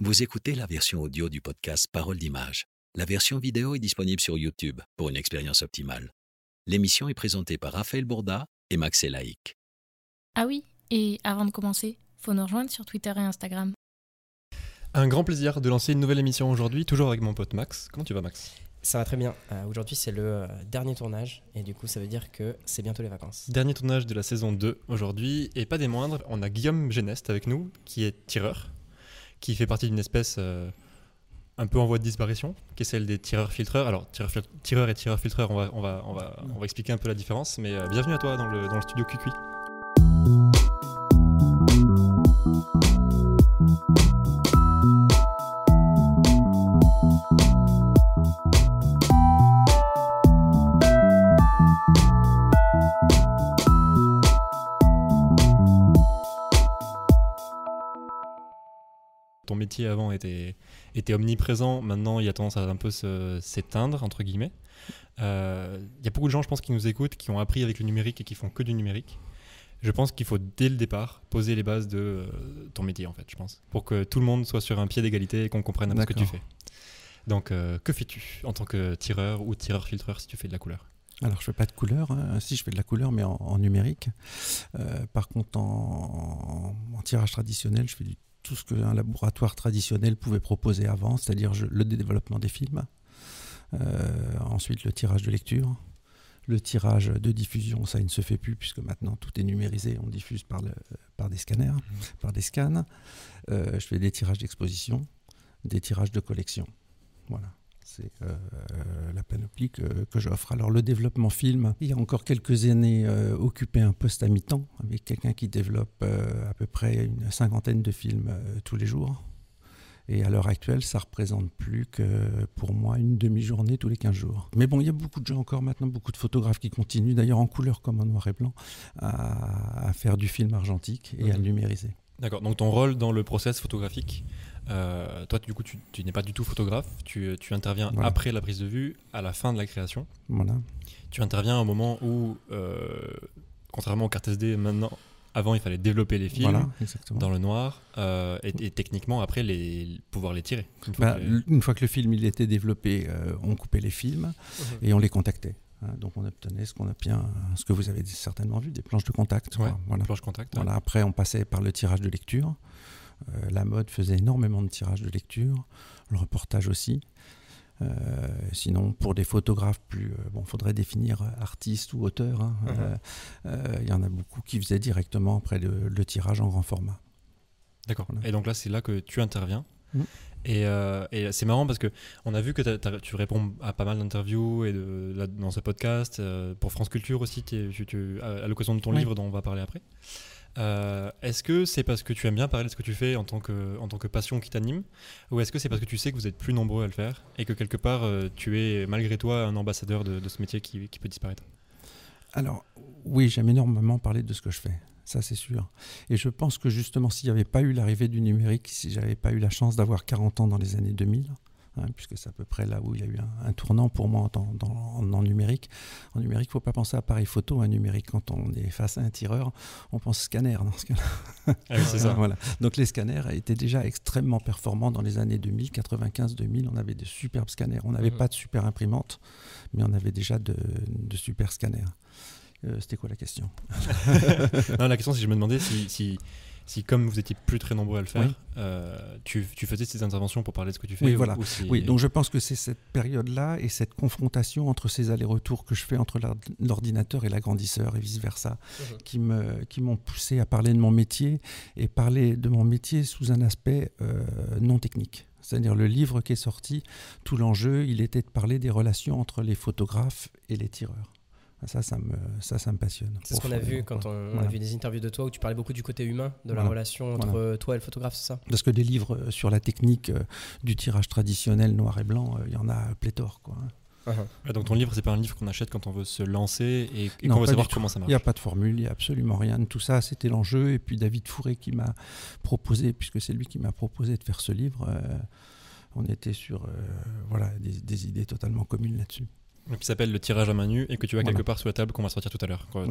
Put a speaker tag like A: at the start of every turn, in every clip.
A: Vous écoutez la version audio du podcast Parole d'image. La version vidéo est disponible sur YouTube pour une expérience optimale. L'émission est présentée par Raphaël Bourda et Max Elaïc.
B: Ah oui, et avant de commencer, faut nous rejoindre sur Twitter et Instagram.
C: Un grand plaisir de lancer une nouvelle émission aujourd'hui, toujours avec mon pote Max. Comment tu vas Max?
D: Ça va très bien. Euh, aujourd'hui c'est le euh, dernier tournage et du coup ça veut dire que c'est bientôt les vacances.
C: Dernier tournage de la saison 2 aujourd'hui et pas des moindres, on a Guillaume Genest avec nous qui est tireur qui fait partie d'une espèce euh, un peu en voie de disparition, qui est celle des tireurs-filtreurs. Alors, tireurs, et tireurs-filtreurs, on va, expliquer un peu la différence, mais euh, bienvenue à toi dans le, dans le studio QQI. Ton métier avant était, était omniprésent, maintenant il y a tendance à un peu s'éteindre, entre guillemets. Euh, il y a beaucoup de gens, je pense, qui nous écoutent, qui ont appris avec le numérique et qui font que du numérique. Je pense qu'il faut dès le départ poser les bases de euh, ton métier, en fait, je pense, pour que tout le monde soit sur un pied d'égalité et qu'on comprenne un peu ce que tu fais. Donc, euh, que fais-tu en tant que tireur ou tireur-filtreur si tu fais de la couleur?
E: Alors, je fais pas de couleur. Hein. Si, je fais de la couleur, mais en, numérique. par contre, en, en, tirage traditionnel, je fais du tout ce qu'un laboratoire traditionnel pouvait proposer avant, c'est-à-dire le développement des films, euh, ensuite le tirage de lecture, le tirage de diffusion, ça il ne se fait plus puisque maintenant tout est numérisé, on diffuse par, le, par des scanners, mmh. par des scans. Euh, je fais des tirages d'exposition, des tirages de collection. Voilà c'est euh, la panoplie que, j'offre. Alors le développement film, il y a encore quelques années, euh, occupé un poste à mi-temps avec quelqu'un qui développe euh, à peu près une cinquantaine de films tous les jours. Et à l'heure actuelle, ça représente plus que pour moi une demi-journée tous les 15 jours. Mais bon, il y a beaucoup de gens encore maintenant, beaucoup de photographes qui continuent, d'ailleurs en couleur comme en noir et blanc, à, faire du film argentique et à le numériser.
C: D'accord, donc ton rôle dans le process photographique, euh, toi, du coup, tu, n'es pas du tout photographe. Tu, interviens après la prise de vue, à la fin de la création.
E: Voilà.
C: Tu interviens au moment où, euh, contrairement aux cartes SD, maintenant, avant, il fallait développer les films dans le noir euh, et, techniquement, après, les, pouvoir les tirer.
E: Bah, une fois, que, le film il était développé, on coupait les films mhm. et on les contactait. Hein, donc on obtenait ce qu'on bien, ce que vous avez certainement vu, des planches de contact.
C: Voilà. Planches contact.
E: Voilà. Après, on passait par le tirage de lecture. Euh, la mode faisait énormément de tirages de lecture, le reportage aussi. Euh, sinon, pour des photographes plus, euh, bon, faudrait définir artiste ou auteur. Hein. Uh-huh. Il y en a beaucoup qui faisaient directement après le, tirage en grand format.
C: D'accord. Et donc là, c'est là que tu interviens. Mm. Et, c'est marrant parce que on a vu que tu réponds à pas mal d'interviews et de, dans ce podcast pour France Culture aussi, à, l'occasion de ton livre dont on va parler après. Euh, est-ce que c'est parce que tu aimes bien parler de ce que tu fais en tant que, en tant que passion qui t'anime Ou est-ce que c'est parce que tu sais que vous êtes plus nombreux à le faire et que quelque part euh, tu es malgré toi un ambassadeur de, ce métier qui, peut disparaître?
E: Alors oui, j'aime énormément parler de ce que je fais. Ça, c'est sûr. Et je pense que justement, s'il n'y avait pas eu l'arrivée du numérique, si j'avais pas eu la chance d'avoir 40 ans dans les années 2000, Hein, puisque c'est à peu près là où il y a eu un, tournant pour moi en, numérique. En numérique, il ne faut pas penser à appareil photo. Un numérique, quand on est face à un tireur, on pense scanner dans ce cas-là.
C: Ah c'est ça.
E: voilà. Donc les scanners étaient déjà extrêmement performants dans les années 2000, 95, 2000. On avait de superbes scanners. On n'avait mmh. pas de super imprimante, mais on avait déjà de, super scanners. Euh, c'était quoi la question?
C: Non, la question, c'est je me demandais si si comme vous étiez plus très nombreux à le faire, euh, tu, faisais ces interventions pour parler de ce que tu fais
E: Oui, voilà. Oui, donc je pense que c'est cette période-là et cette confrontation entre ces allers-retours que je fais entre l'ordinateur et l'agrandisseur et vice-versa mhm. qui me qui m'ont poussé à parler de mon métier et parler de mon métier sous un aspect euh, non technique. C'est-à-dire le livre qui est sorti, tout l'enjeu, il était de parler des relations entre les photographes et les tireurs. Ça, ça me, ça, ça me passionne.
D: C'est ce qu'on a vu quand on, a vu des interviews de toi où tu parlais beaucoup du côté humain, de la relation entre toi et le photographe, c'est ça?
E: Parce que des livres euh, sur la technique euh, du tirage traditionnel noir et blanc, euh, il y en a pléthore. Quoi.
C: Uh-huh. donc ton livre, c'est pas un livre qu'on achète quand on veut se lancer et, qu'on veut savoir comment ça marche.
E: Il n'y a pas de formule, il n'y a absolument rien de tout ça. C'était l'enjeu. Et puis David Fourré qui m'a proposé, puisque c'est lui qui m'a proposé de faire ce livre, on était sur voilà, des, des idées totalement communes là-dessus.
C: Qui s'appelle le tirage à main nue et que tu as quelque part sous la table qu'on va sortir tout à l'heure. on,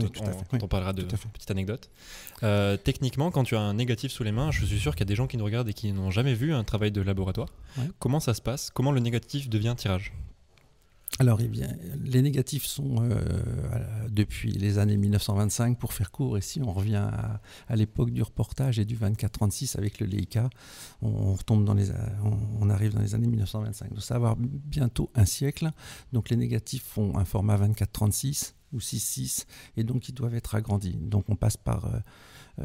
C: on parlera de petite anecdote. Euh, techniquement, quand tu as un négatif sous les mains, je suis sûr qu'il y a des gens qui nous regardent et qui n'ont jamais vu un travail de laboratoire. Comment ça se passe? Comment le négatif devient tirage?
E: Alors, eh bien, les négatifs sont euh, depuis les années 1925, pour faire court, et si on revient à, l'époque du reportage et du 24-36 avec le Leica, on, retombe dans les, on, arrive dans les années 1925. Donc, ça va avoir bientôt un siècle. Donc, les négatifs font un format 24-36 ou 6-6, et donc ils doivent être agrandis. Donc, on passe par euh, euh,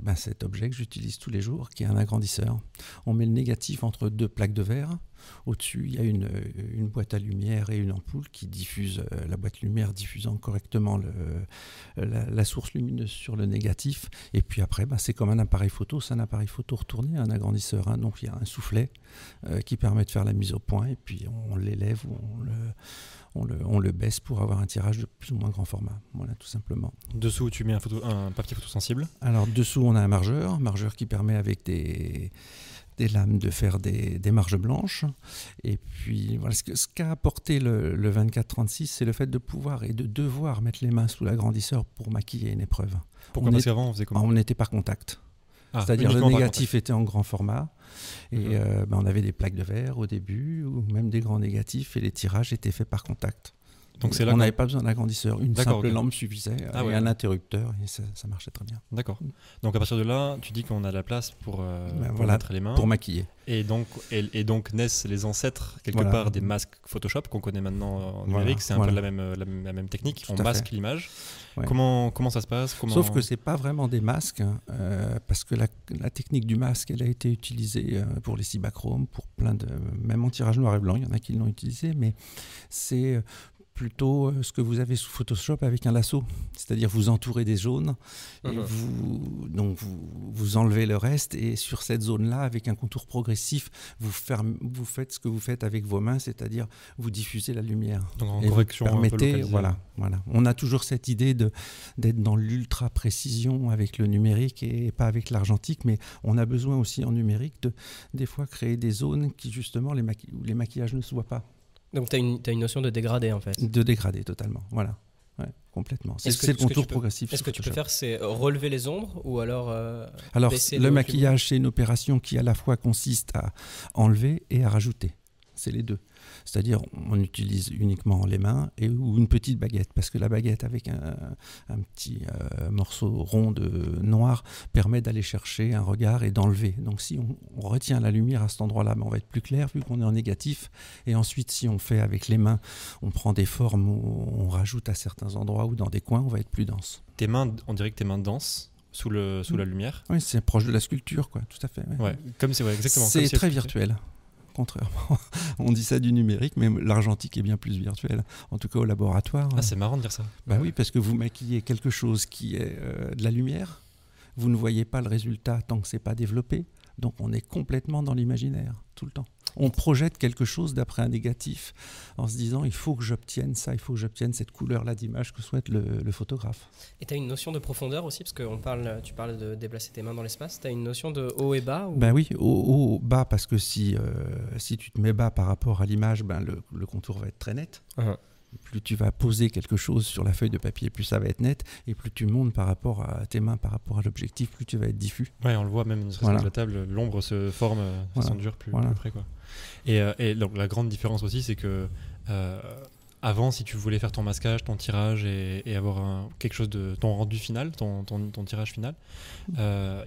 E: ben, cet objet que j'utilise tous les jours, qui est un agrandisseur. On met le négatif entre deux plaques de verre. Au-dessus, il y a une, une, boîte à lumière et une ampoule qui diffuse, euh, la boîte lumière diffusant correctement le, la, source lumineuse sur le négatif. Et puis après, ben, c'est comme un appareil photo, c'est un appareil photo retourné, un agrandisseur. Hein. Donc il y a un soufflet euh, qui permet de faire la mise au point et puis on l'élève ou on le on le, baisse pour avoir un tirage de plus ou moins grand format. Voilà, tout simplement.
C: Dessous, tu mets un, photo, un papier photo sensible?
E: Alors, dessous, on a un margeur, margeur qui permet avec des, des lames de faire des, des, marges blanches. Et puis, voilà, ce qu'a apporté le, le 24-36, c'est le fait de pouvoir et de devoir mettre les mains sous l'agrandisseur pour maquiller une épreuve.
C: Pourquoi Parce qu'avant, on faisait comment
E: On n'était par contact. Ah, C'est-à-dire le négatif était en grand format et euh, ben, on avait des plaques de verre au début ou même des grands négatifs et les tirages étaient faits par contact. Donc c'est là on n'avait pas besoin d'agrandisseur, une simple lampe suffisait ah et un interrupteur et ça, marchait très bien.
C: D'accord. Donc à partir de là, tu dis qu'on a la place pour, euh, ben mettre les mains.
E: Pour maquiller.
C: Et donc, et, donc naissent les ancêtres quelque part des masques Photoshop qu'on connaît maintenant en numérique. C'est un peu la même, la, même technique. on masque l'image. Comment, comment ça se passe?
E: Sauf que c'est pas vraiment des masques, euh, parce que la, la, technique du masque, elle a été utilisée euh, pour les cibachromes, pour plein de, même en tirage noir et blanc, il y en a qui l'ont utilisé, mais c'est plutôt euh, ce que vous avez sous Photoshop avec un lasso, c'est-à-dire vous entourez des zones, et uh-huh. vous, donc vous, enlevez le reste, et sur cette zone-là, avec un contour progressif, vous, vous faites ce que vous faites avec vos mains, c'est-à-dire vous diffusez la lumière.
C: Donc en et correction
E: permettez, voilà, voilà. On a toujours cette idée d'être dans l'ultra précision avec le numérique et pas avec l'argentique, mais on a besoin aussi en numérique de des fois créer des zones qui justement les où les maquillages ne se voient pas.
D: Donc tu as, as, une notion de dégradé en fait.
E: De dégradé totalement, voilà. complètement. C'est le contour progressif.
D: Est-ce que tu peux faire, c'est relever les ombres ou alors.
E: Euh, alors, le maquillage, c'est une opération qui à la fois consiste à enlever et à rajouter. C'est les deux. C'est-à-dire, on utilise uniquement les mains et, ou une petite baguette, parce que la baguette avec un, petit euh, morceau rond de noir permet d'aller chercher un regard et d'enlever. Donc, si on, retient la lumière à cet endroit-là, ben, on va être plus clair vu qu'on est en négatif. Et ensuite, si on fait avec les mains, on prend des formes où on rajoute à certains endroits ou dans des coins, on va être plus dense.
C: Tes mains, on dirait que tes mains dansent sous, le, sous la lumière.
E: Oui, c'est proche de la sculpture, quoi, tout à fait.
C: Ouais. comme c'est exactement.
E: C'est très virtuel contrairement. On dit ça du numérique, mais l'argentique est bien plus virtuel, en tout cas au laboratoire.
C: Ah, c'est marrant de dire ça.
E: Bah oui, parce que vous maquillez quelque chose qui est euh, de la lumière, vous ne voyez pas le résultat tant que c'est pas développé, donc on est complètement dans l'imaginaire tout le temps on projette quelque chose d'après un négatif en se disant il faut que j'obtienne ça, il faut que j'obtienne cette couleur-là d'image que souhaite le, photographe.
D: Et tu as une notion de profondeur aussi, parce que parle, tu parles de déplacer tes mains dans l'espace, tu as une notion de haut et bas
E: Ben oui, haut, haut, bas, parce que si, euh, si tu te mets bas par rapport à l'image, ben le, contour va être très net. Uh-huh plus tu vas poser quelque chose sur la feuille de papier, plus ça va être net, et plus tu montes par rapport à tes mains, par rapport à l'objectif, plus tu vas être diffus.
C: Ouais, on le voit même sur la table, l'ombre se forme euh, de façon dure plus, près. Quoi. Et, euh, et, donc la grande différence aussi, c'est que euh, avant, si tu voulais faire ton masquage, ton tirage et, avoir quelque chose de ton rendu final, ton, ton, tirage final, mmh.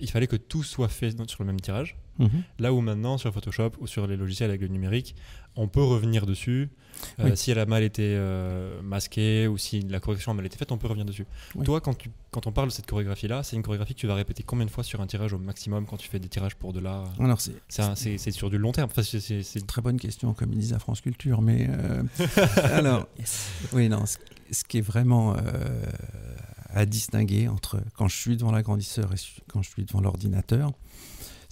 C: il fallait que tout soit fait sur le même tirage. Mmh. Là où maintenant, sur Photoshop ou sur les logiciels avec le numérique, on peut revenir dessus. Euh, si elle a mal été euh, masquée ou si la correction a mal été faite, on peut revenir dessus. Toi, quand, tu, quand on parle de cette chorégraphie-là, c'est une chorégraphie que tu vas répéter combien de fois sur un tirage au maximum quand tu fais des tirages pour de l'art? Alors c'est sur du long terme. c'est
E: une très bonne question, comme ils disent à France Culture. Mais euh, alors, oui, non, ce, qui est vraiment à distinguer entre quand je suis devant l'agrandisseur et quand je suis devant l'ordinateur,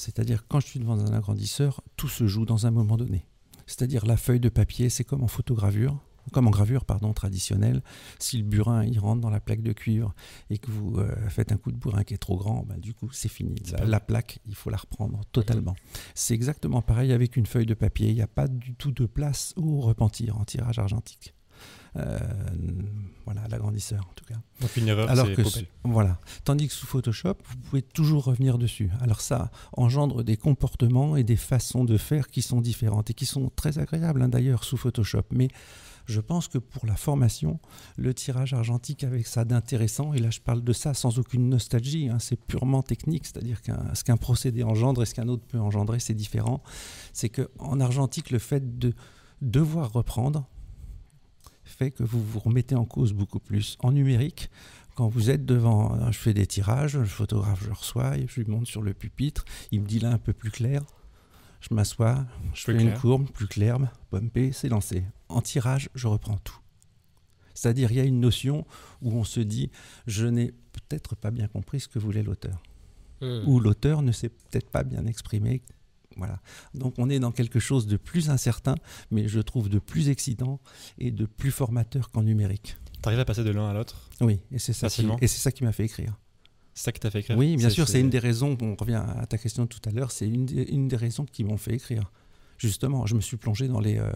E: c'est-à-dire quand je suis devant un agrandisseur, tout se joue dans un moment donné. C'est-à-dire la feuille de papier, c'est comme en photogravure, comme en gravure pardon, traditionnelle. Si le burin il rentre dans la plaque de cuivre et que vous euh, faites un coup de burin qui est trop grand, ben, du coup c'est fini. La, plaque, il faut la reprendre totalement. C'est exactement pareil avec une feuille de papier. Il n'y a pas du tout de place au repentir en tirage argentique. Euh, voilà, l'agrandisseur en tout cas.
C: Donc une erreur, Alors que
E: voilà. Tandis que sous Photoshop, vous pouvez toujours revenir dessus. Alors ça engendre des comportements et des façons de faire qui sont différentes et qui sont très agréables hein, d'ailleurs sous Photoshop. Mais je pense que pour la formation, le tirage argentique avec ça d'intéressant, et là je parle de ça sans aucune nostalgie, hein, c'est purement technique, c'est-à-dire qu'un, ce qu'un procédé engendre et ce qu'un autre peut engendrer, c'est différent. C'est qu'en argentique, le fait de devoir reprendre, fait que vous vous remettez en cause beaucoup plus. En numérique, quand vous êtes devant, je fais des tirages, je photographe, je reçois, je lui monte sur le pupitre, il me dit là un peu plus clair, je m'assois, je fais une courbe plus claire, pompé, c'est lancé. En tirage, je reprends tout. C'est-à-dire, il y a une notion où on se dit, je n'ai peut-être pas bien compris ce que voulait l'auteur. Hmm. Ou l'auteur ne s'est peut-être pas bien exprimé voilà. Donc on est dans quelque chose de plus incertain, mais je trouve de plus excitant et de plus formateur qu'en numérique.
C: Tu arrives à passer de l'un à l'autre?
E: Oui, et c'est ça, qui, et c'est ça qui m'a fait écrire.
C: C'est ça qui t'a fait écrire?
E: Oui, bien sûr, c'est une des raisons, on revient à ta question tout à l'heure, c'est une, une, des raisons qui m'ont fait écrire. Justement, je me suis plongé dans les, euh,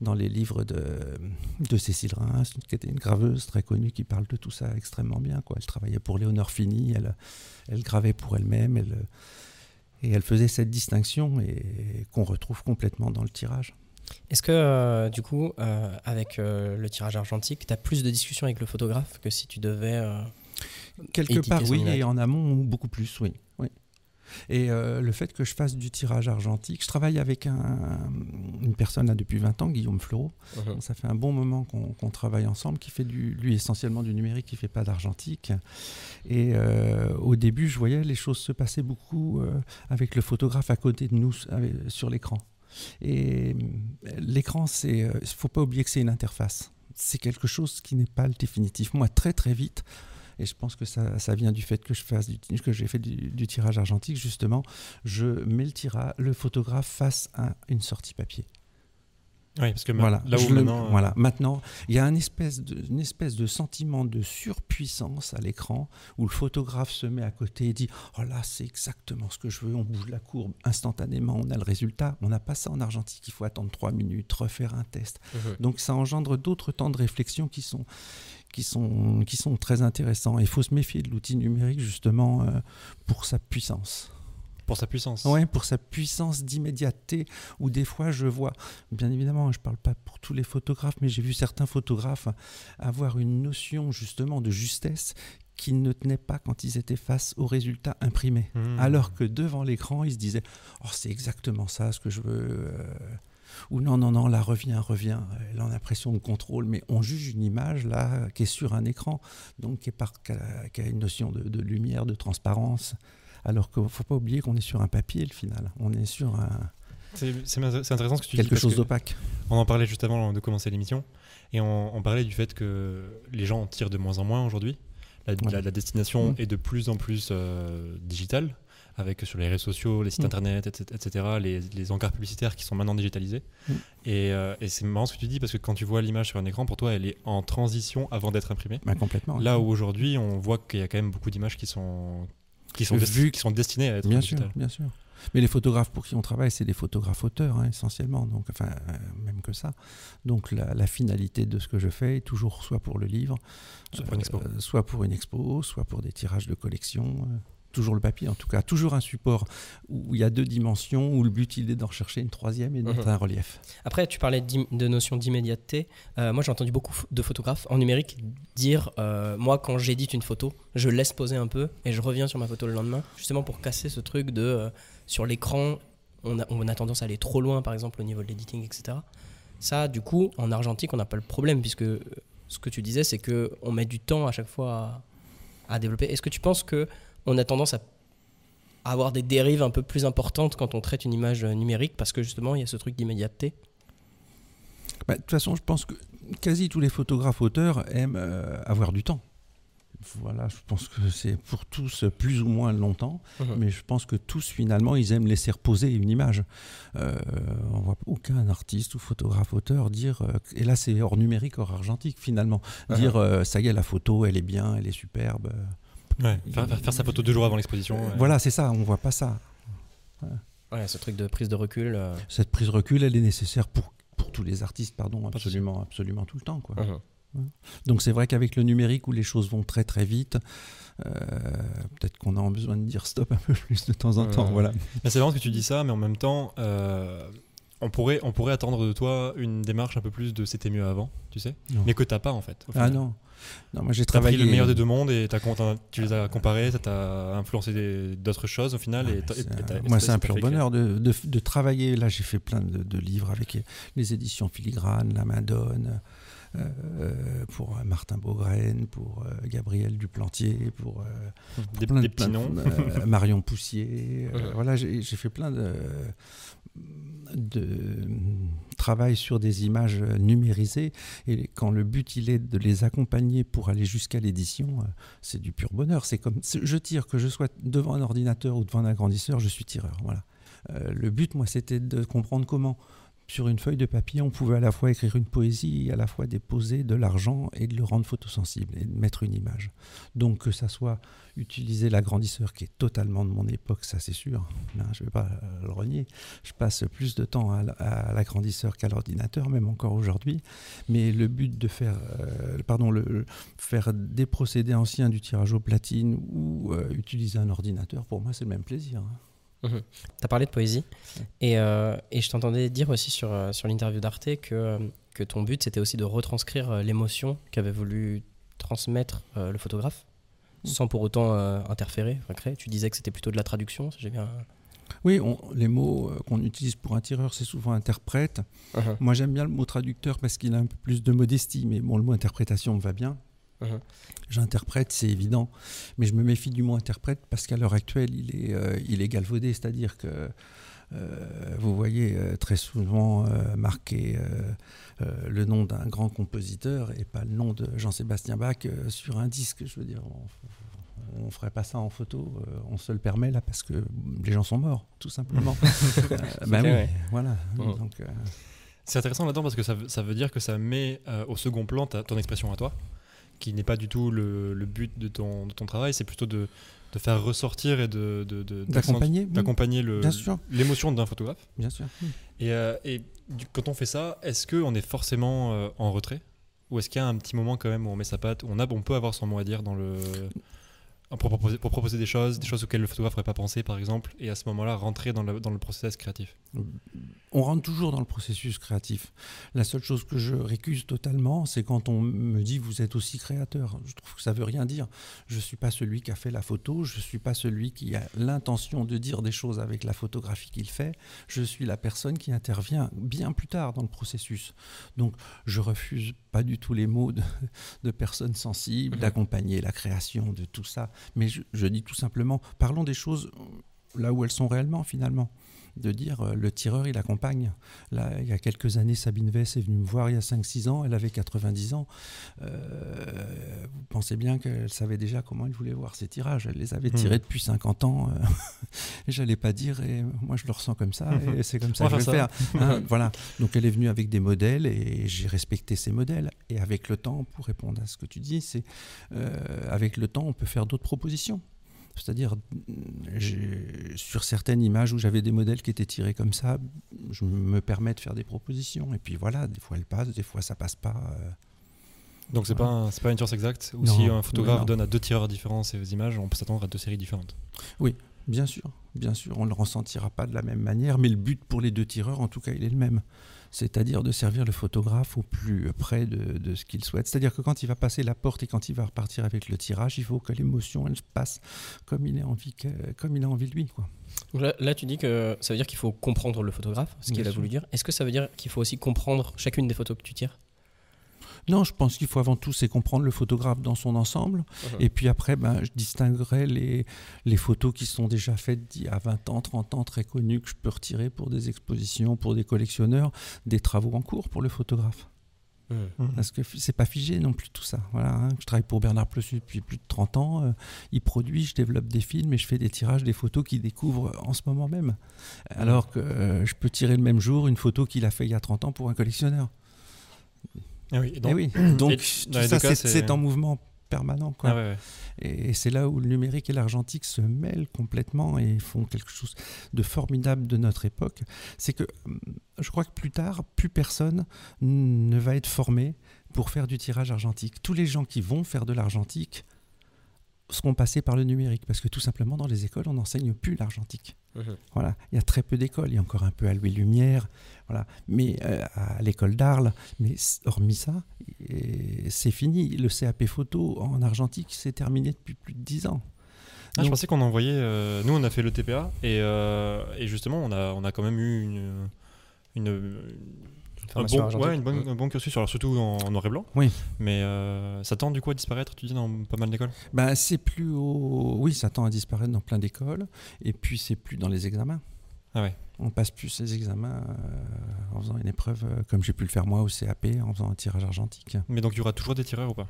E: dans les livres de, de Cécile Reims, qui était une graveuse très connue qui parle de tout ça extrêmement bien. Quoi. Elle travaillait pour Léonore Fini, elle, elle gravait pour elle-même, elle, et elle faisait cette distinction et qu'on retrouve complètement dans le tirage.
D: Est-ce que, euh, du coup, euh, avec euh, le tirage argentique, tu as plus de discussions avec le photographe que si tu devais.
E: Quelque part, oui, et en amont, beaucoup plus, oui. oui. Et euh, le fait que je fasse du tirage argentique, je travaille avec une personne là depuis 20 ans, Guillaume Fleureau. Uh-huh. Ça fait un bon moment qu'on travaille ensemble, qui fait du, lui essentiellement du numérique, qui fait pas d'argentique. Et euh, au début, je voyais les choses se passer beaucoup euh, avec le photographe à côté de nous sur l'écran. Et l'écran, c'est, il faut pas oublier que c'est une interface. C'est quelque chose qui n'est pas le définitif. Moi, très très vite, et je pense que ça, vient du fait que je fasse que j'ai fait du, tirage argentique justement. Je mets le tirage, le photographe face à une sortie papier.
C: Oui, parce que voilà, là où maintenant,
E: euh, voilà, maintenant, il y a une espèce, de, une espèce de sentiment de surpuissance à l'écran où le photographe se met à côté et dit Oh là, c'est exactement ce que je veux. On bouge la courbe instantanément, on a le résultat. On n'a pas ça en argentique, il faut attendre trois minutes, refaire un test. Donc ça engendre d'autres temps de réflexion qui sont, qui sont, qui sont très intéressants. Il faut se méfier de l'outil numérique justement euh, pour sa puissance.
C: Pour sa puissance
E: Oui, pour sa puissance d'immédiateté, où des fois je vois, bien évidemment, je ne parle pas pour tous les photographes, mais j'ai vu certains photographes avoir une notion justement de justesse qui ne tenait pas quand ils étaient face au résultat imprimé. Hmm. Alors que devant l'écran, ils se disaient Oh, c'est exactement ça ce que je veux. Euh, ou non, non, non, là, revient, revient. Elle a l'impression de contrôle, mais on juge une image là qui est sur un écran, donc qui, a, une notion de, lumière, de transparence. Alors qu'il ne faut pas oublier qu'on est sur un papier, le final. On est sur un.
C: C'est intéressant ce que tu
E: Quelque chose d'opaque.
C: On en parlait juste avant de commencer l'émission, et on, parlait du fait que les gens tirent de moins en moins aujourd'hui. La, destination mmh. est de plus en plus euh, digitale avec sur les réseaux sociaux, les sites mm. internet, etc., les, les, encarts publicitaires qui sont maintenant digitalisés. Mm. Euh, et, c'est marrant ce que tu dis parce que quand tu vois l'image sur un écran, pour toi, elle est en transition avant d'être imprimée.
E: Bah, complètement.
C: Là où aujourd'hui, on voit qu'il y a quand même beaucoup d'images qui sont qui sont, vues, qui sont destinées à être
E: bien sûr, bien sûr. Mais les photographes pour qui on travaille, c'est des photographes auteurs hein, essentiellement, donc enfin euh, même que ça. Donc la, finalité de ce que je fais est toujours soit pour le livre, soit pour une expo, euh, soit pour, une expo, soit pour des tirages de collection toujours le papier en tout cas, toujours un support où il y a deux dimensions, où le but il est d'en rechercher une troisième et d'être mhm. un relief.
D: Après, tu parlais de notion d'immédiateté. Euh, moi, j'ai entendu beaucoup de photographes en numérique dire euh, moi, quand j'édite une photo, je laisse poser un peu et je reviens sur ma photo le lendemain, justement pour casser ce truc de euh, sur l'écran, on a, on a tendance à aller trop loin, par exemple, au niveau de l'editing, etc. Ça, du coup, en argentique, on n'a pas le problème puisque ce que tu disais, c'est que on met du temps à chaque fois à, à développer. Est-ce que tu penses que on a tendance à avoir des dérives un peu plus importantes quand on traite une image numérique parce que justement il y a ce truc d'immédiateté
E: bah, De toute façon, je pense que quasi tous les photographes auteurs aiment euh, avoir du temps. Voilà, je pense que c'est pour tous plus ou moins longtemps, mhm. mais je pense que tous finalement ils aiment laisser reposer une image. Euh, on voit aucun artiste ou photographe auteur dire, euh, et là c'est hors numérique, hors argentique finalement, uh-huh. dire ça y est la photo elle est bien, elle est superbe.
C: Ouais, faire, sa photo deux jours avant l'exposition.
E: Voilà, c'est ça, on voit pas ça.
D: Ouais. ce truc de prise de recul. Euh.
E: Cette prise de recul, elle est nécessaire pour, pour tous les artistes, pardon, absolument, absolument tout le temps. Quoi.
D: Uh-huh.
E: Donc c'est vrai qu'avec le numérique où les choses vont très très vite, euh, peut-être qu'on a besoin de dire stop un peu plus de temps en temps. Voilà.
C: C'est vraiment que tu dis ça, mais en même temps, on pourrait, on pourrait attendre de toi une démarche un peu plus de c'était mieux avant, tu sais, mais que t'as pas en fait.
E: Ah non. Non, moi j'ai
C: travaillé le meilleur des deux mondes et tu les as comparés, ça t'a influencé d'autres choses au final.
E: et, moi, c'est un pur bonheur de, de, travailler. Là, j'ai fait plein de, de, livres avec les éditions Filigrane, La Madone. Euh, pour Martin Beaugraine, pour euh, Gabriel Duplantier, pour,
C: euh, des, petits noms.
E: Marion Poussier. Voilà, j'ai fait plein de, de travail sur des images numérisées. Et quand le but il est de les accompagner pour aller jusqu'à l'édition, c'est du pur bonheur. C'est comme je tire que je sois devant un ordinateur ou devant un agrandisseur, je suis tireur. Voilà. le but, moi, c'était de comprendre comment sur une feuille de papier, on pouvait à la fois écrire une poésie et à la fois déposer de l'argent et de le rendre photosensible et de mettre une image. Donc que ça soit utiliser l'agrandisseur qui est totalement de mon époque, ça c'est sûr, hein, je ne vais pas le renier. Je passe plus de temps à, l'agrandisseur qu'à l'ordinateur, même encore aujourd'hui. Mais le but de faire, euh, pardon, le, faire des procédés anciens du tirage au platine ou euh, utiliser un ordinateur, pour moi c'est le même plaisir. Hein.
D: Mhm. Tu as parlé de poésie et, euh, et je t'entendais dire aussi sur, euh, sur l'interview d'Arte que, euh, que ton but c'était aussi de retranscrire l'émotion qu'avait voulu transmettre le photographe mm. sans pour autant interférer, enfin, créer. Tu disais que c'était plutôt de la traduction, j'ai bien.
E: Oui, les mots qu'on utilise pour un tireur, c'est souvent interprète. Uh-huh. Moi, j'aime bien le mot traducteur parce qu'il a un peu plus de modestie, mais bon, le mot interprétation me va bien. Uh-huh. J'interprète, c'est évident, mais je me méfie du mot interprète parce qu'à l'heure actuelle, il est, euh, il est galvaudé, c'est-à-dire que euh, vous voyez euh, très souvent marqué le nom d'un grand compositeur et pas le nom de Jean-Sébastien Bach sur un disque. Je veux dire, on, ne ferait pas ça en photo, on se le permet là parce que les gens sont morts, tout simplement. ben oui, voilà.
C: Mmh. c'est intéressant là-dedans parce que ça, ça, veut dire que ça met au second plan ton expression à toi qui n'est pas du tout le, le but de ton, de ton travail, c'est plutôt de, de, faire ressortir et de,
E: d'accompagner,
C: d'accompagner l'émotion d'un photographe.
E: Bien sûr.
C: Et, euh, et quand on fait ça, est-ce qu'on est forcément euh, en retrait? Ou est-ce qu'il y a un petit moment quand même où on met sa patte, où on, a, on peut avoir son mot à dire dans le pour proposer, pour proposer des choses, des choses auxquelles le photographe n'aurait pas pensé, par exemple, et à ce moment-là, rentrer dans le, dans le processus créatif
E: On rentre toujours dans le processus créatif. La seule chose que je récuse totalement, c'est quand on me dit vous êtes aussi créateur. Je trouve que ça veut rien dire. Je ne suis pas celui qui a fait la photo, je ne suis pas celui qui a l'intention de dire des choses avec la photographie qu'il fait. Je suis la personne qui intervient bien plus tard dans le processus. Donc, je refuse pas du tout les mots de, de personnes sensibles, mmh. d'accompagner la création de tout ça. Mais je, dis tout simplement, parlons des choses là où elles sont réellement finalement de dire euh, le tireur il accompagne. Là, il y a quelques années, Sabine Vess est venue me voir il y a 5-6 ans, elle avait 90 ans. Euh, vous pensez bien qu'elle savait déjà comment elle voulait voir ses tirages. Elle les avait tirés hmm. depuis 50 ans. Euh, et j'allais pas dire, et moi je le ressens comme ça, et c'est comme ça que je vais faire. Hein, voilà. Donc elle est venue avec des modèles, et j'ai respecté ces modèles. Et avec le temps, pour répondre à ce que tu dis, c'est avec le temps, on peut faire d'autres propositions. C'est-à-dire, sur certaines images où j'avais des modèles qui étaient tirés comme ça, je me permets de faire des propositions. Et puis voilà, des fois elles passent, des fois ça passe pas. Euh.
C: Donc c'est pas c'est pas une source exacte. Ou si un photographe donne à deux tireurs différents ces images, on peut s'attendre à deux séries différentes.
E: Oui, bien sûr, bien sûr, on ne le ressentira pas de la même manière, mais le but pour les deux tireurs, en tout cas, il est le même c'est-à-dire de servir le photographe au plus près de, ce qu'il souhaite. C'est-à-dire que quand il va passer la porte et quand il va repartir avec le tirage, il faut que l'émotion elle passe comme il, a envie comme il a envie de lui. Quoi.
D: Là, tu dis que ça veut dire qu'il faut comprendre le photographe, ce qu'il a voulu dire. Est-ce que ça veut dire qu'il faut aussi comprendre chacune des photos que tu tires?
E: Non, je pense qu'il faut avant tout c'est comprendre le photographe dans son ensemble. Uh-huh. Et puis après, ben, je distinguerai les, les photos qui sont déjà faites d'il y a 20 ans, 30 ans, très connues, que je peux retirer pour des expositions, pour des collectionneurs, des travaux en cours pour le photographe. Uh-huh. Parce que c'est pas figé non plus tout ça. Voilà, hein. Je travaille pour Bernard Plessus depuis plus de 30 ans. Euh, il produit, je développe des films et je fais des tirages des photos qu'il découvre en ce moment même. Alors que euh, je peux tirer le même jour une photo qu'il a fait il y a 30 ans pour un collectionneur.
C: Ah oui,
E: donc, eh donc tout ça, c'est en mouvement permanent. Quoi.
C: Ah
E: Et, c'est là où le numérique et l'argentique se mêlent complètement et font quelque chose de formidable de notre époque. C'est que hum, je crois que plus tard, plus personne ne va être formé pour faire du tirage argentique. Tous les gens qui vont faire de l'argentique seront passés par le numérique parce que tout simplement dans les écoles on n'enseigne plus l'argentique. Mhm. Voilà, il y a très peu d'écoles, il y a encore un peu à Louis Lumière, voilà, mais euh, à l'école d'Arles, mais hormis ça, c'est fini. Le CAP photo en argentique, c'est terminé depuis plus de 10 ans.
C: Ah, je pensais qu'on envoyait. Euh, nous, on a fait le TPA et, euh, et, justement, on a, on a quand même eu une, une, un bon, ouais, une bonne, un bon cursus, alors surtout en, noir et blanc.
E: Oui.
C: Mais euh, ça tend du coup à disparaître, tu dis, dans pas mal d'écoles?
E: Bah, C'est plus au... Oui, ça tend à disparaître dans plein d'écoles. Et puis, c'est plus dans les examens.
C: Ah ouais.
E: On passe plus ces examens euh, en faisant une épreuve, euh, comme j'ai pu le faire moi au CAP, en faisant un tirage argentique.
C: Mais donc, il y aura toujours des tireurs ou pas?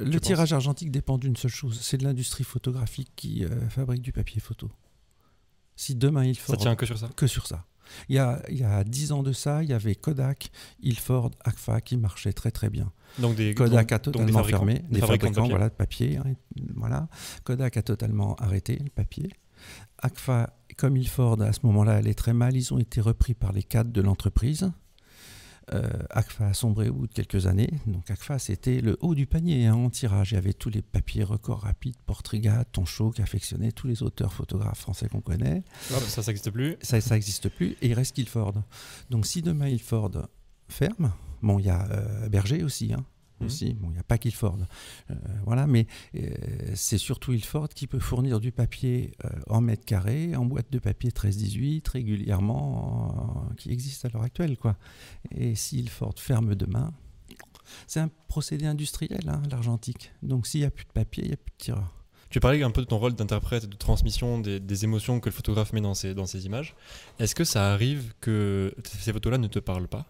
E: Le tirage argentique dépend d'une seule chose c'est de l'industrie photographique qui fabrique du papier photo. Si demain il faut.
C: Ça tient que sur ça?
E: Que sur ça. Il y, a, il y a 10 ans de ça, il y avait Kodak, Ilford, Agfa qui marchaient très très bien.
C: Donc des,
E: Kodak a totalement fermé, des, fabricants, de voilà, de papier. Hein, voilà. Kodak a totalement arrêté le papier. Agfa, comme Ilford, à ce moment-là, allait très mal. Ils ont été repris par les cadres de l'entreprise. Euh, ACFA a sombré au bout de quelques années. Donc ACFA, c'était le haut du panier hein, en tirage. Il y avait tous les papiers records rapides, Portriga, Tonchot, qui affectionnait tous les auteurs photographes français qu'on connaît.
C: ça, ça n'existe plus.
E: Ça, ça n'existe plus. Et il reste Ilford. Donc si demain Ilford ferme, bon, il y a euh, Berger aussi, hein, Mhm. aussi. Bon, il n'y a pas qu'Ilford. Euh, voilà, mais euh, c'est surtout Ilford qui peut fournir du papier euh, en mètre carré, en boîte de papier 13-18, régulièrement, qui existe à l'heure actuelle. Quoi. Et si Ilford ferme demain, c'est un procédé industriel, hein, l'argentique. Donc s'il n'y a plus de papier, il n'y a plus de tireur.
C: Tu parlais un peu de ton rôle d'interprète et de transmission des, émotions que le photographe met dans ses, dans ses images. Est-ce que ça arrive que ces photos-là ne te parlent pas?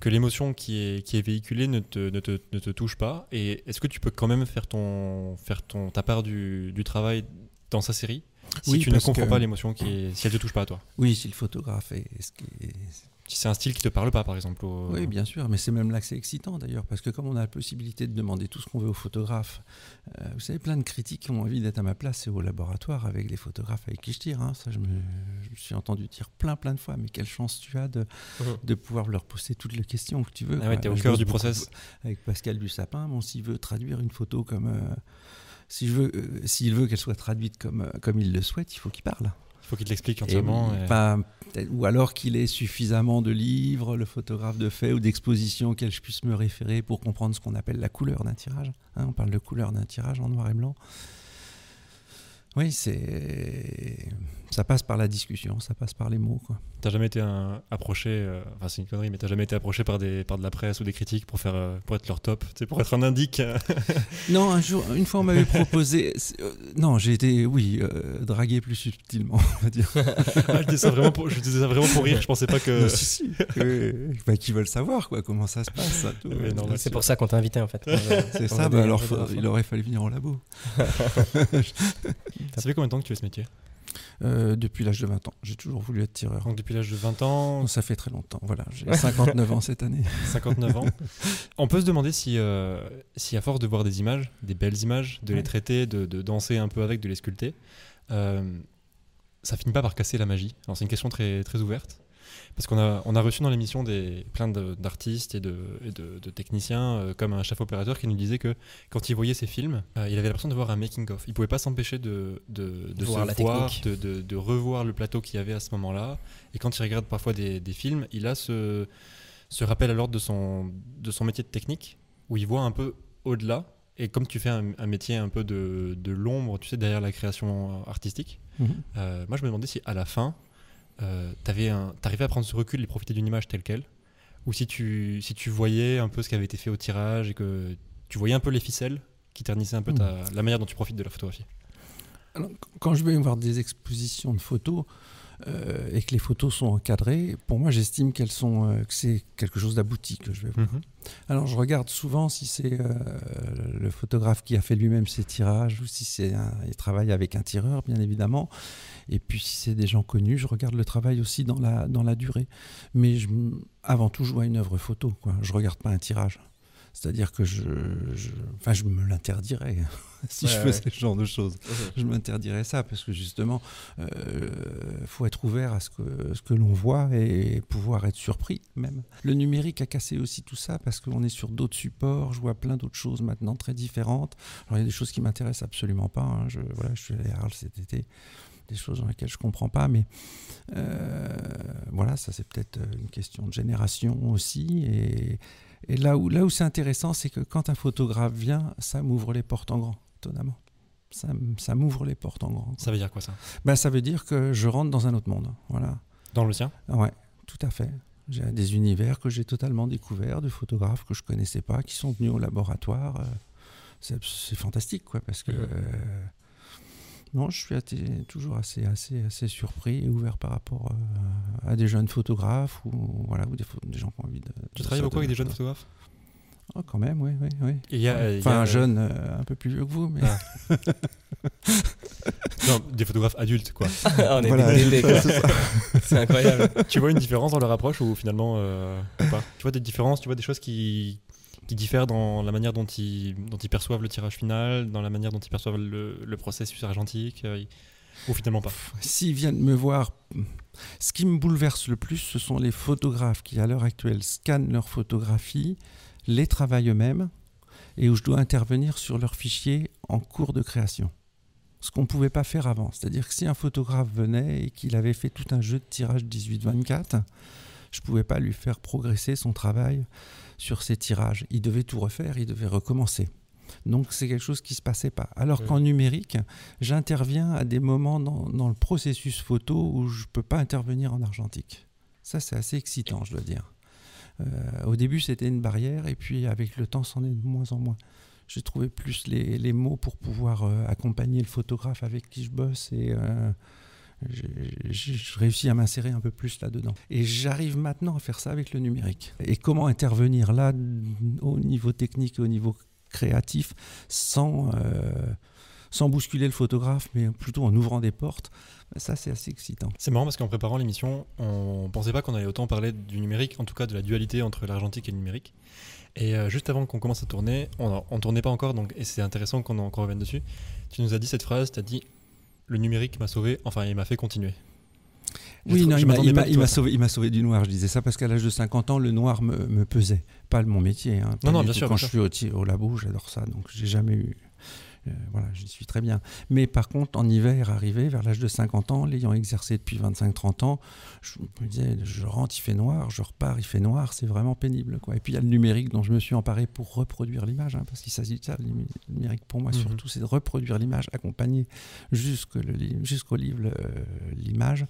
C: Que l'émotion qui est, qui est véhiculée ne te, ne, te, ne te touche pas. Et est-ce que tu peux quand même faire, ton, faire ton, ta part du, du travail dans sa série? Si tu ne comprends pas l'émotion qui est, si elle ne te touche pas à toi.
E: Oui, si le photographe est
C: si c'est un style qui te parle pas, par exemple.
E: Oui, bien sûr, mais c'est même là que c'est excitant d'ailleurs, parce que comme on a la possibilité de demander tout ce qu'on veut aux photographes, euh, vous savez, plein de critiques qui ont envie d'être à ma place et au laboratoire avec les photographes avec qui je tire. Hein. Ça, je me, suis entendu dire plein, plein de fois, mais quelle chance tu as de, de pouvoir leur poser toutes les questions que tu veux.
C: Ah ouais, es au cœur du process.
E: Avec Pascal Dussapin, bon, s'il veut traduire une photo comme. Euh, euh, s'il veut qu'elle soit traduite comme, comme il le souhaite, il faut qu'il parle.
C: Il faut qu'il l'explique entièrement.
E: ou alors qu'il ait suffisamment de livres, le photographe de fait ou d'expositions auxquels je puisse me référer pour comprendre ce qu'on appelle la couleur d'un tirage. Hein, on parle de couleur d'un tirage en noir et blanc. Oui, c'est ça passe par la discussion, ça passe par les mots. Tu
C: T'as jamais été approché, euh, enfin c'est une connerie, mais t'as jamais été approché par des par de la presse ou des critiques pour faire euh, pour être leur top, pour être un indique.
E: non, un jour, une fois on m'avait proposé, euh, non, j'ai été, oui, dragué plus subtilement, on va dire.
C: Ah, je disais ça vraiment pour, je disais ça vraiment pour rire, je pensais pas que.
E: Non, si, si. bah, qui veulent savoir quoi, comment ça se passe.
D: c'est pour ça qu'on t'a invité en fait.
E: c'est ça, bah, alors il aurait fallu venir au labo.
C: ça fait combien de temps que tu fais ce métier?
E: Euh, depuis l'âge de 20 ans. J'ai toujours voulu être tireur.
C: Donc depuis l'âge de 20 ans
E: Ça fait très longtemps, voilà. J'ai 59 ans cette année.
C: 59 ans. On peut se demander si, euh, si à force de voir des images, des belles images, de les traiter, de, de, danser un peu avec, de les sculpter, euh, ça finit pas par casser la magie. Alors c'est une question très, très ouverte. Parce qu'on a, on a reçu dans l'émission plein d'artistes et, de, de, techniciens, euh, comme un chef opérateur, qui nous disait que quand il voyait ses films, euh, il avait l'impression de voir un making-of. Il pouvait pas s'empêcher de, de, de, voir se voir, de, revoir le plateau qu'il y avait à ce moment-là. Et quand il regarde parfois des, des films, il a ce, ce rappel à l'ordre de son, de son métier de technique, où il voit un peu au-delà. Et comme tu fais un, métier un peu de, l'ombre, tu sais, derrière la création artistique, mhm. euh, moi je me demandais si à la fin, euh, t'arrivais à prendre ce recul et profiter d'une image telle qu'elle Ou si tu, si tu voyais un peu ce qui avait été fait au tirage et que tu voyais un peu les ficelles qui ternissaient un peu ta, hmm. la manière dont tu profites de la photographie?
E: Quand je vais voir des expositions de photos, euh, et que les photos sont encadrées, pour moi, j'estime qu'elles sont euh, que c'est quelque chose d'abouti que je vais voir. Mhm. Alors, je regarde souvent si c'est euh, le photographe qui a fait lui-même ses tirages ou si c'est il travaille avec un tireur, bien évidemment. Et puis, si c'est des gens connus, je regarde le travail aussi dans la dans la durée. Mais je, avant tout, je vois une œuvre photo. Quoi. Je regarde pas un tirage C'est-à-dire que je, je, enfin, je me l'interdirais si je faisais ce genre de choses. Je m'interdirais ça parce que justement, il euh, faut être ouvert à ce que, ce que l'on voit et pouvoir être surpris même. Le numérique a cassé aussi tout ça parce qu'on est sur d'autres supports. Je vois plein d'autres choses maintenant très différentes. Alors il y a des choses qui m'intéressent absolument pas. Hein. Je, voilà, je suis allé à Arles cet été des choses dans lesquelles je comprends pas, mais euh, voilà, ça c'est peut-être une question de génération aussi, et, et là où, là où c'est intéressant, c'est que quand un photographe vient, ça m'ouvre les portes en grand, étonnamment. Ça, ça m'ouvre les portes en grand.
C: Ça veut dire quoi ça?
E: Ben, Ça veut dire que je rentre dans un autre monde. Voilà.
C: Dans le tien
E: Ouais, tout à fait. J'ai des univers que j'ai totalement découverts, de photographes que je connaissais pas, qui sont venus au laboratoire. C'est fantastique, quoi, parce que. Mmh. Euh, non, je suis toujours assez, assez, assez surpris et ouvert par rapport euh, à des jeunes photographes ou, voilà, ou des, des gens qui ont envie de.
C: Tu travailles beaucoup avec des jeunes photographes?
E: Oh, Quand même, oui. oui, oui.
C: y a,
E: enfin, un jeune euh, un peu plus vieux que vous, mais.
C: Ah. non, des photographes adultes, quoi.
D: On est voilà, C'est incroyable.
C: tu vois une différence dans leur approche ou finalement euh, pas? Tu vois des différences, tu vois des choses qui, qui diffèrent dans la manière dont ils, perçoivent le tirage final, dans la manière dont ils perçoivent le, le processus argentique, euh, ou finalement pas
E: S'ils viennent me voir, ce qui me bouleverse le plus, ce sont les photographes qui, à l'heure actuelle, scannent leurs photographies, les travaillent eux-mêmes, et où je dois intervenir sur leurs fichiers en cours de création. Ce qu'on ne pouvait pas faire avant. C'est-à-dire que si un photographe venait et qu'il avait fait tout un jeu de tirage 18-24, je ne pouvais pas lui faire progresser son travail sur ses tirages. Il devait tout refaire, il devait recommencer. Donc c'est quelque chose qui ne se passait pas. Alors qu'en numérique, j'interviens à des moments dans, le processus photo où je ne peux pas intervenir en argentique. Ça, c'est assez excitant, je dois dire. Euh, au début, c'était une barrière, et puis avec le temps, c'en est de moins en moins. J'ai trouvé plus les, mots pour pouvoir euh, accompagner le photographe avec qui je bosse et euh, je réussis à m'insérer un peu plus là-dedans. Et j'arrive maintenant à faire ça avec le numérique. Et comment intervenir là au niveau technique au niveau créatif sans, euh, sans bousculer le photographe, mais plutôt en ouvrant des portes. Ça, c'est assez excitant.
C: C'est marrant parce qu'en préparant l'émission, on pensait pas qu'on allait autant parler du numérique, en tout cas de la dualité entre l'argentique et le numérique. Et euh, juste avant qu'on commence à tourner, on ne tournait pas encore, donc, et c'est intéressant qu'on revienne dessus. Tu nous as dit cette phrase, tu as dit le numérique m'a sauvé, enfin il m'a fait continuer.
E: Oui, non, il m'a sauvé, sauvé, du noir. Je disais ça parce qu'à l'âge de 50 ans, le noir me, me pesait. Pas mon métier. Hein,
C: non, non, bien sûr.
E: Quand je suis au, au labo, j'adore ça. Donc, j'ai jamais eu euh, voilà, j'y suis très bien. Mais par contre, en hiver, arrivé vers l'âge de 50 ans, l'ayant exercé depuis 25-30 ans, je me disais, je rentre, il fait noir, je repars, il fait noir, c'est vraiment pénible. Quoi. Et puis il y a le numérique dont je me suis emparé pour reproduire l'image, hein, parce qu'il s'agit de ça, le numérique pour moi mhm. surtout, c'est de reproduire l'image, accompagner jusqu'au livre l'image.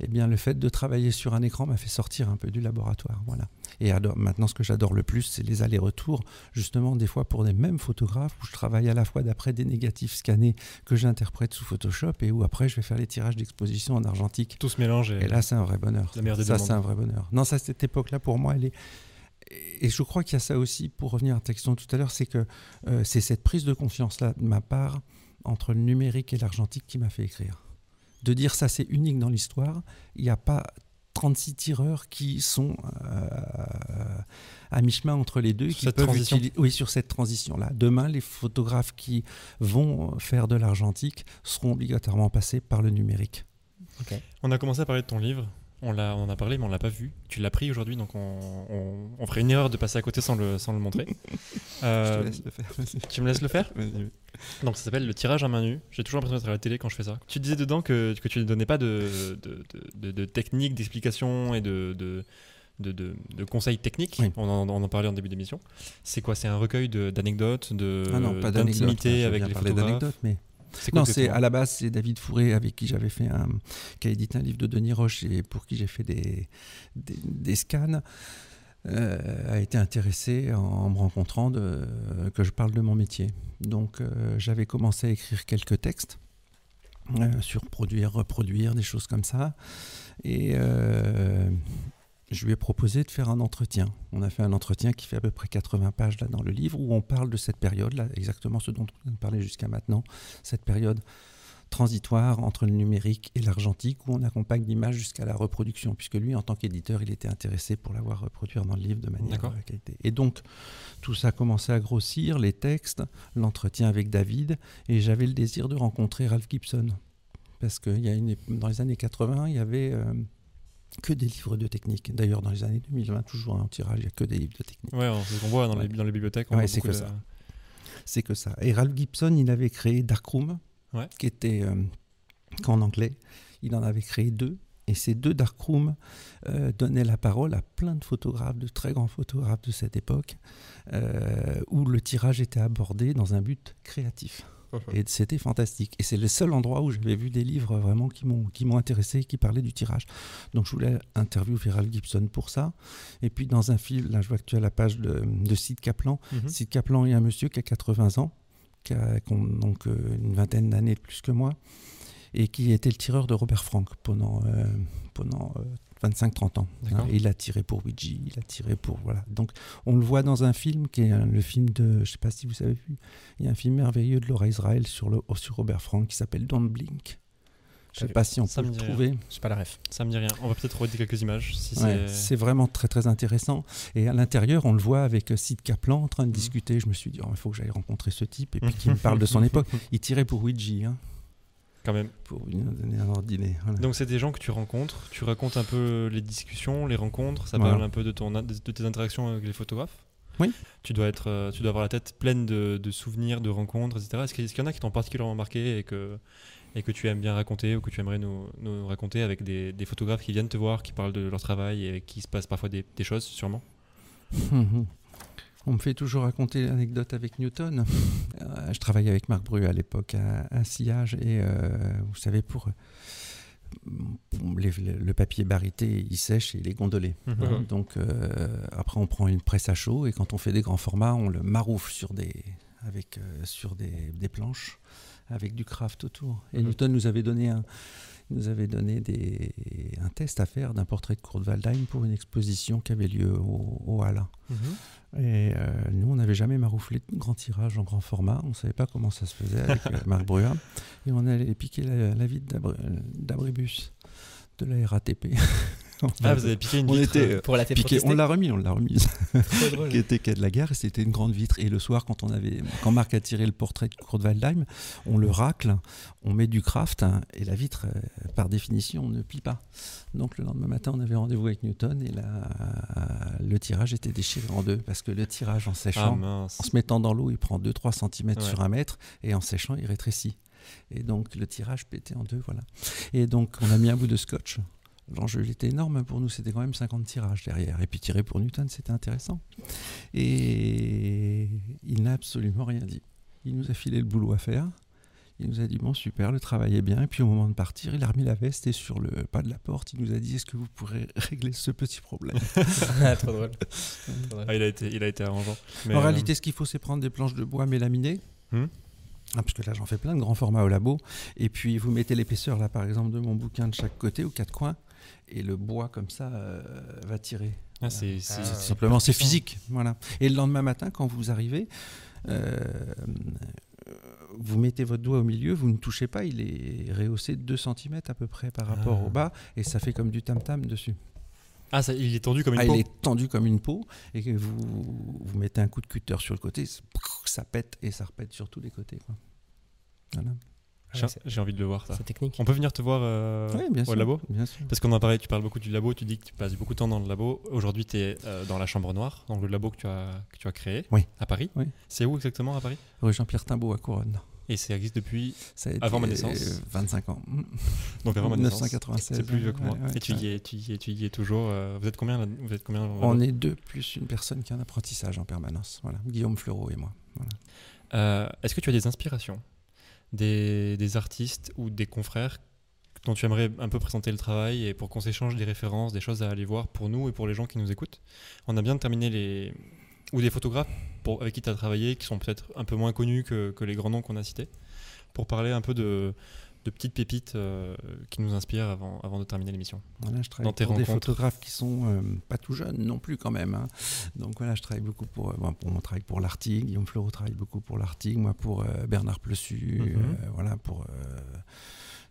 E: Et eh bien le fait de travailler sur un écran m'a fait sortir un peu du laboratoire. Voilà. Et maintenant, ce que j'adore le plus, c'est les allers-retours, justement, des fois pour des mêmes photographes, où je travaille à la fois d'après des négatifs scannés que j'interprète sous Photoshop, et où après, je vais faire les tirages d'exposition en argentique.
C: Tout se mélange.
E: Et, là, c'est un vrai bonheur.
C: La
E: ça, c'est un vrai bonheur. Non, ça, cette époque-là, pour moi, elle est et je crois qu'il y a ça aussi, pour revenir à ta question tout à l'heure, c'est que euh, c'est cette prise de conscience-là de ma part entre le numérique et l'argentique qui m'a fait écrire. De dire ça, c'est unique dans l'histoire. Il n'y a pas 36 tireurs qui sont euh, à mi-chemin entre les deux.
C: Sur qui peuvent
E: oui, sur cette transition-là. Demain, les photographes qui vont faire de l'argentique seront obligatoirement passés par le numérique.
C: On a commencé à parler de ton livre. On, a, on en a parlé, mais on l'a pas vu. Tu l'as pris aujourd'hui, donc on, on, ferait une erreur de passer à côté sans le, sans le montrer.
E: Euh, Je te laisse le faire.
C: Tu me laisses le faire Donc ça s'appelle le tirage à main nue. J'ai toujours l'impression d'être à la télé quand je fais ça. Tu disais dedans que, que tu ne donnais pas de, de, de, de techniques, d'explications et de, de, de, conseils techniques. On, en, on, en, parlait en début d'émission. C'est quoi? C'est un recueil d'anecdotes, de,
E: ah non, d'intimité
C: avec les photographes?
E: mais non, c'est à la base c'est David Fourré avec qui j'avais fait un, qui a édité un livre de Denis Roche et pour qui j'ai fait des, des, scans. Euh, a été intéressé en, me rencontrant de, que je parle de mon métier. Donc euh, j'avais commencé à écrire quelques textes euh, sur produire, reproduire, des choses comme ça. Et je lui ai proposé de faire un entretien. On a fait un entretien qui fait à peu près 80 pages là dans le livre où on parle de cette période là, exactement ce dont on parlé jusqu'à maintenant, cette période transitoire entre le numérique et l'argentique où on accompagne l'image jusqu'à la reproduction, puisque lui, en tant qu'éditeur, il était intéressé pour l'avoir reproduire dans le livre de manière qualité. Et donc, tout ça a commencé à grossir, les textes, l'entretien avec David, et j'avais le désir de rencontrer Ralph Gibson. Parce que y a une, dans les années 80, il y avait que des livres de technique. D'ailleurs, dans les années 2020, toujours en tirage, il n'y a que des livres de technique.
C: Ouais, c'est ce qu'on voit dans, les, dans les bibliothèques.
E: c'est que ça. C'est que ça. Et Ralph Gibson, il avait créé Darkroom, qui était euh, qu'en anglais. Il en avait créé deux. Et ces deux Darkroom euh, donnaient la parole à plein de photographes, de très grands photographes de cette époque, euh, où le tirage était abordé dans un but créatif. Et c'était fantastique. Et c'est le seul endroit où j'avais vu des livres vraiment qui m'ont, qui m'ont intéressé, qui parlaient du tirage. Donc je voulais interviewer Ralph Gibson pour ça. Et puis dans un film, là je vois que tu as la page de, de Sid Kaplan. Mm Sid Kaplan est un monsieur qui a 80 ans, qui a donc euh, une vingtaine d'années de plus que moi, et qui était le tireur de Robert Frank pendant, euh, pendant euh, 25-30 ans. Hein, il a tiré pour Ouija, il a tiré pour. Voilà. Donc, on le voit dans un film qui est le film de. Je ne sais pas si vous avez vu. Il y a un film merveilleux de Laura Israël sur, le, sur Robert Frank qui s'appelle Don't Blink. Je ne sais pas si on peut le trouver.
D: Je pas la ref.
C: Ça me dit rien. On va peut-être regarder quelques images. Si
E: c'est vraiment très très intéressant. Et à l'intérieur, on le voit avec Sid Kaplan en train de mhm. discuter. Je me suis dit, oh, il faut que j'aille rencontrer ce type et puis qu'il me parle de son époque. Il tirait pour Ouija. Hein.
C: Quand même.
E: Pour donner un dîner.
C: Donc c'est des gens que tu rencontres, tu racontes un peu les discussions, les rencontres, ça parle un peu de, ton, de tes interactions avec les photographes.
E: Oui.
C: Tu dois, être, euh, tu dois avoir la tête pleine de, souvenirs, de rencontres, etc. Est-ce qu'il y en a qui t'ont particulièrement marqué et que, et que tu aimes bien raconter ou que tu aimerais nous, nous raconter avec des, des, photographes qui viennent te voir, qui parlent de leur travail et qui se passent parfois des, des choses, sûrement?
E: On me fait toujours raconter l'anecdote avec Newton. Euh, je travaillais avec Marc Bru à l'époque à, Sillage et euh, vous savez, pour, le papier barité, il sèche et il est gondolé. Mhm. Donc euh, après, on prend une presse à chaud et quand on fait des grands formats, on le maroufle sur des, avec, sur des, planches avec du craft autour. Et mhm. Newton nous avait donné un, nous avait donné des, un test à faire d'un portrait de Kurt Waldheim pour une exposition qui avait lieu au, au mhm. Et euh, nous, on n'avait jamais marouflé de grand tirage en grand format. On ne savait pas comment ça se faisait avec euh, Marc Brua. Et on allait piquer la, la vitre d'abribus de la RATP.
C: ah, vous avez piqué une vitre
E: euh, pour la piqué, On l'a remis, on l'a remise. qui était quai de la gare et c'était une grande vitre. Et le soir, quand on avait, quand Marc a tiré le portrait de Kurt Waldheim, on le racle, on met du craft hein, et la vitre, euh, par définition, ne plie pas. Donc le lendemain matin, on avait rendez-vous avec Newton et le tirage était déchiré en deux parce que le tirage en séchant, ah, en se mettant dans l'eau, il prend 2-3 cm sur un mètre et en séchant, il rétrécit. Et donc le tirage pétait en deux, voilà. Et donc on a mis un bout de scotch. L'enjeu était énorme pour nous, c'était quand même 50 tirages derrière. Et puis tirer pour Newton, c'était intéressant. Et il n'a absolument rien dit. Il nous a filé le boulot à faire. Il nous a dit bon super, le travail est bien. Et puis au moment de partir, il a remis la veste et sur le pas de la porte, il nous a dit est-ce que vous pourrez régler ce petit problème?
D: Ah, Trop drôle.
C: Ah, il a été, il a été arrangeant.
E: en réalité, ce qu'il faut, c'est prendre des planches de bois mélaminées. Hmm? Ah, parce que là, j'en fais plein de grands formats au labo. Et puis, vous mettez l'épaisseur, là, par exemple, de mon bouquin de chaque côté, aux quatre coins. Et le bois, comme ça, euh, va tirer.
C: Ah, c'est
E: ah, simplement, c'est physique. Voilà. Et le lendemain matin, quand vous arrivez, euh, vous mettez votre doigt au milieu, vous ne touchez pas, il est rehaussé de 2 cm à peu près par rapport ah. au bas, et ça fait comme du tam-tam dessus.
C: Ah, ça, il est tendu comme une peau
E: Il est tendu comme une peau, et que vous, vous mettez un coup de cutter sur le côté, ça pète, et ça repète sur tous les côtés.
C: Voilà. Ah j'ai envie de le voir, ça.
D: C'est technique.
C: On peut venir te voir euh,
E: au
C: labo
E: bien sûr.
C: Parce qu'on a parlé, tu parles beaucoup du labo, tu dis que tu passes beaucoup de temps dans le labo. Aujourd'hui, tu es euh, dans la Chambre Noire, dans le labo que tu as, que tu as créé à Paris.
E: Oui.
C: C'est où exactement à Paris?
E: Rue Jean-Pierre Timbaud à Couronne.
C: Et ça existe depuis avant ma naissance
E: 25 ans.
C: Donc avant ma naissance.
E: 1996.
C: C'est plus vieux que moi. et tu y, es, tu, y es, tu y es toujours. Euh, vous êtes combien, vous êtes combien
E: On est deux, plus une personne qui a un apprentissage en permanence. Voilà. Guillaume Fleureau et moi.
C: Est-ce que tu as des inspirations? Des, artistes ou des confrères dont tu aimerais un peu présenter le travail et pour qu'on s'échange des références, des choses à aller voir pour nous et pour les gens qui nous écoutent. On a bien terminé les. ou des photographes pour, avec qui tu as travaillé qui sont peut-être un peu moins connus que, que les grands noms qu'on a cités, pour parler un peu de, de petites pépites euh, qui nous inspirent avant, avant de terminer l'émission
E: Voilà, je travaille pour des photographes qui sont euh, pas tout jeunes non plus quand même. Hein. Donc voilà, je travaille beaucoup pour, euh, pour mon travail pour l'Artig, Guillaume Fleureau travaille beaucoup pour l'Artig, moi pour Bernard Plessu, mhm. voilà pour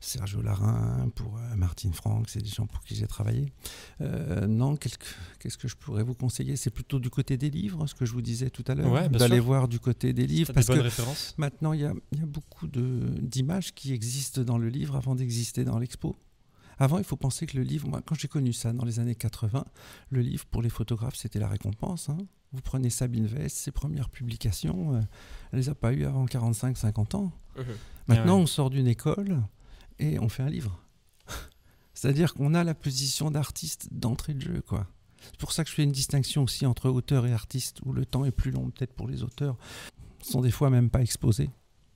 E: Sergio Larin, pour euh, Martine Franck, c'est des gens pour qui j'ai travaillé. Euh, non, qu'est-ce que je pourrais vous conseiller? C'est plutôt du côté des livres, ce que je vous disais tout à l'heure, d'aller voir du côté des livres.
C: Parce que
E: maintenant, il y a, y a, beaucoup d'images qui existent dans le livre avant d'exister dans l'expo. Avant, il faut penser que le livre, moi, quand j'ai connu ça dans les années 80, le livre pour les photographes, c'était la récompense. Hein. Vous prenez Sabine Vest, ses premières publications, euh, elle les a pas eues avant 45-50 ans. Mmh. Maintenant, on sort d'une école, et on fait un livre. C'est-à-dire qu'on a la position d'artiste d'entrée de jeu, quoi. C'est pour ça que je fais une distinction aussi entre auteur et artiste, où le temps est plus long peut-être pour les auteurs, sont des fois même pas exposés.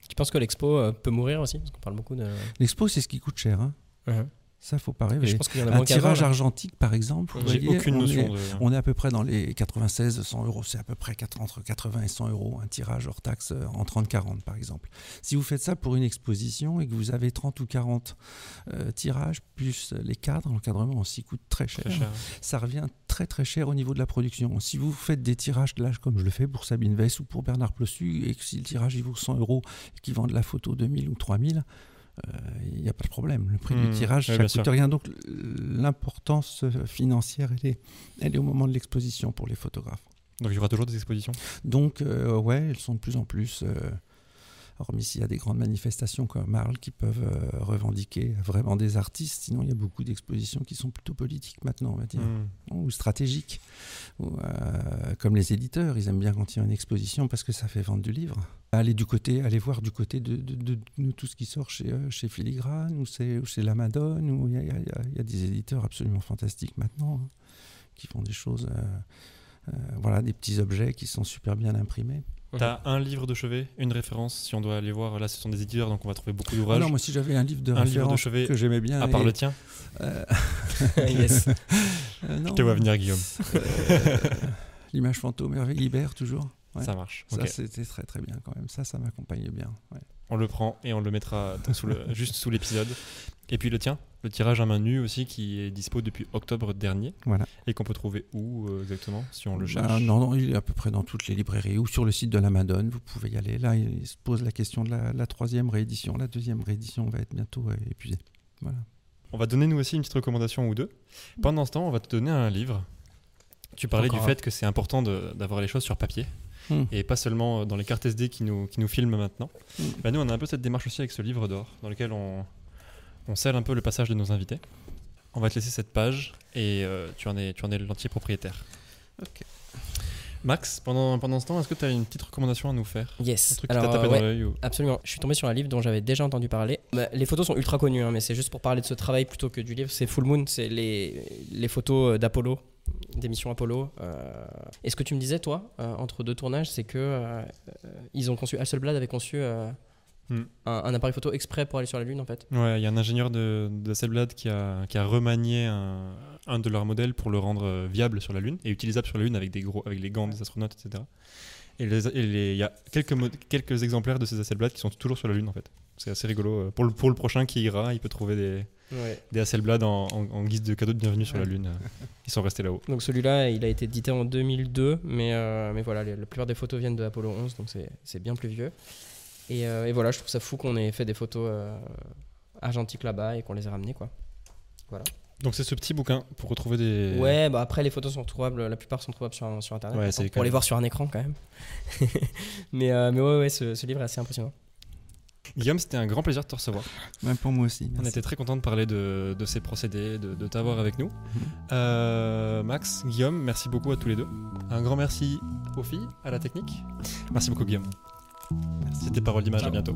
D: Tu penses que l'expo euh, peut mourir aussi? Parce qu'on parle beaucoup de...
E: L'expo, c'est ce qui coûte cher. Hein. Uh-huh. Ça, faut pas rêver. un tirage argentique, par exemple,
C: J'ai aucune notion.
E: On est à peu près dans les 96, 100 euros. C'est à peu près entre 80 et 100 euros un tirage hors taxe euh, en 30-40, par exemple. Si vous faites ça pour une exposition et que vous avez 30 ou 40 euh, tirages, plus les cadres, l'encadrement aussi coûte très cher. Ça revient très très cher au niveau de la production. Si vous faites des tirages de l'âge comme je le fais pour Sabine Vess ou pour Bernard Plossu, et que si le tirage il vaut 100 euros et qu'ils vendent la photo 2000 ou 3000, il euh, n'y a pas de problème. Le prix du hmm. tirage, ça ne coûte rien. Donc l'importance financière, elle est, elle est au moment de l'exposition pour les photographes.
C: Donc il y aura toujours des expositions?
E: Donc, euh, ouais, elles sont de plus en plus. Euh, hormis s'il y a des grandes manifestations comme Marl qui peuvent euh, revendiquer vraiment des artistes. Sinon, il y a beaucoup d'expositions qui sont plutôt politiques maintenant, on va dire, hmm. ou stratégiques. Euh, comme les éditeurs, ils aiment bien quand il y a une exposition parce que ça fait vendre du livre. Aller du côté, aller voir du côté de, de, tout ce qui sort chez, euh, chez Filigrane ou chez, la Madone, où il y, a, des éditeurs absolument fantastiques maintenant hein, qui font des choses. voilà, des petits objets qui sont super bien imprimés.
C: T'as un livre de chevet, une référence, si on doit aller voir. Là, ce sont des éditeurs, donc on va trouver beaucoup d'ouvrages.
E: non, moi, si j'avais un livre de référence chevet que j'aimais bien.
C: À part le tien euh, Yes. Euh, Je te vois venir, Guillaume.
E: Euh, l'image fantôme, Hervé Libère, toujours.
C: Ça marche.
E: Ça, c'était très très bien quand même. Ça, ça m'accompagnait bien.
C: On le prend et on le mettra sous le, juste sous l'épisode. Et puis le tien, le tirage à main nue aussi, qui est dispo depuis octobre dernier.
E: Voilà.
C: Et qu'on peut trouver où euh, exactement, si on le bah, cherche
E: non, non, il est à peu près dans toutes les librairies ou sur le site de la Madone. Vous pouvez y aller. Là, il se pose la question de la, troisième réédition. La deuxième réédition va être bientôt euh, épuisée. Voilà.
C: On va donner nous aussi une petite recommandation ou deux. Pendant ce temps, on va te donner un livre. Tu parlais du fait que c'est important d'avoir les choses sur papier. Hmm. et pas seulement euh, dans les cartes SD qui nous, qui nous filment maintenant. Hmm. Bah, nous, on a un peu cette démarche aussi avec ce livre d'or, dans lequel on, on scelle un peu le passage de nos invités. On va te laisser cette page et euh, tu en es, tu en es l'entier propriétaire.
D: Ok.
C: Max, pendant, pendant ce temps, est-ce que tu as une petite recommandation à nous faire?
D: Yes.
C: Un truc qui t'a tapé dans l'œil
D: Absolument. Je suis tombé sur un livre dont j'avais déjà entendu parler. Bah, les photos sont ultra connues, hein, mais c'est juste pour parler de ce travail plutôt que du livre. C'est Full Moon, c'est les, les photos d'Apollo des missions Apollo. Euh, et ce que tu me disais, toi, euh, entre deux tournages, c'est que euh, ils ont conçu, Hasselblad avait conçu hmm. un, appareil photo exprès pour aller sur la Lune, en fait.
C: Ouais, il y a un ingénieur de, Hasselblad qui a, qui a remanié un, de leurs modèles pour le rendre viable sur la Lune et utilisable sur la Lune avec, des gros, avec les gants des astronautes, etc. Et il y a quelques, quelques exemplaires de ces Hasselblad qui sont toujours sur la Lune, en fait. C'est assez rigolo. Pour le, pour le prochain qui ira, il peut trouver des, des Hasselblad en, en, guise de cadeau de bienvenue sur la Lune. Ils sont restés là-haut.
D: Donc celui-là, il a été édité en 2002, mais, euh, mais voilà, la plupart des photos viennent de Apollo 11, donc c'est bien plus vieux. Et, euh, et, voilà, je trouve ça fou qu'on ait fait des photos euh, argentiques là-bas et qu'on les ait ramenées, quoi. Voilà.
C: Donc c'est ce petit bouquin pour retrouver des.
D: Ouais, bah après les photos sont trouvables, la plupart sont trouvables sur, sur internet. pour les voir sur un écran quand même. mais, mais ouais, ouais ce, ce livre est assez impressionnant.
C: Guillaume, c'était un grand plaisir de te recevoir.
E: Même pour moi aussi.
C: On était très content de parler de, ces procédés, de, t'avoir avec nous. Mhm. Euh, Max, Guillaume, merci beaucoup à tous les deux. Un grand merci aux filles, à la technique. Merci beaucoup, Guillaume. C'était Parole d'Image, à bientôt.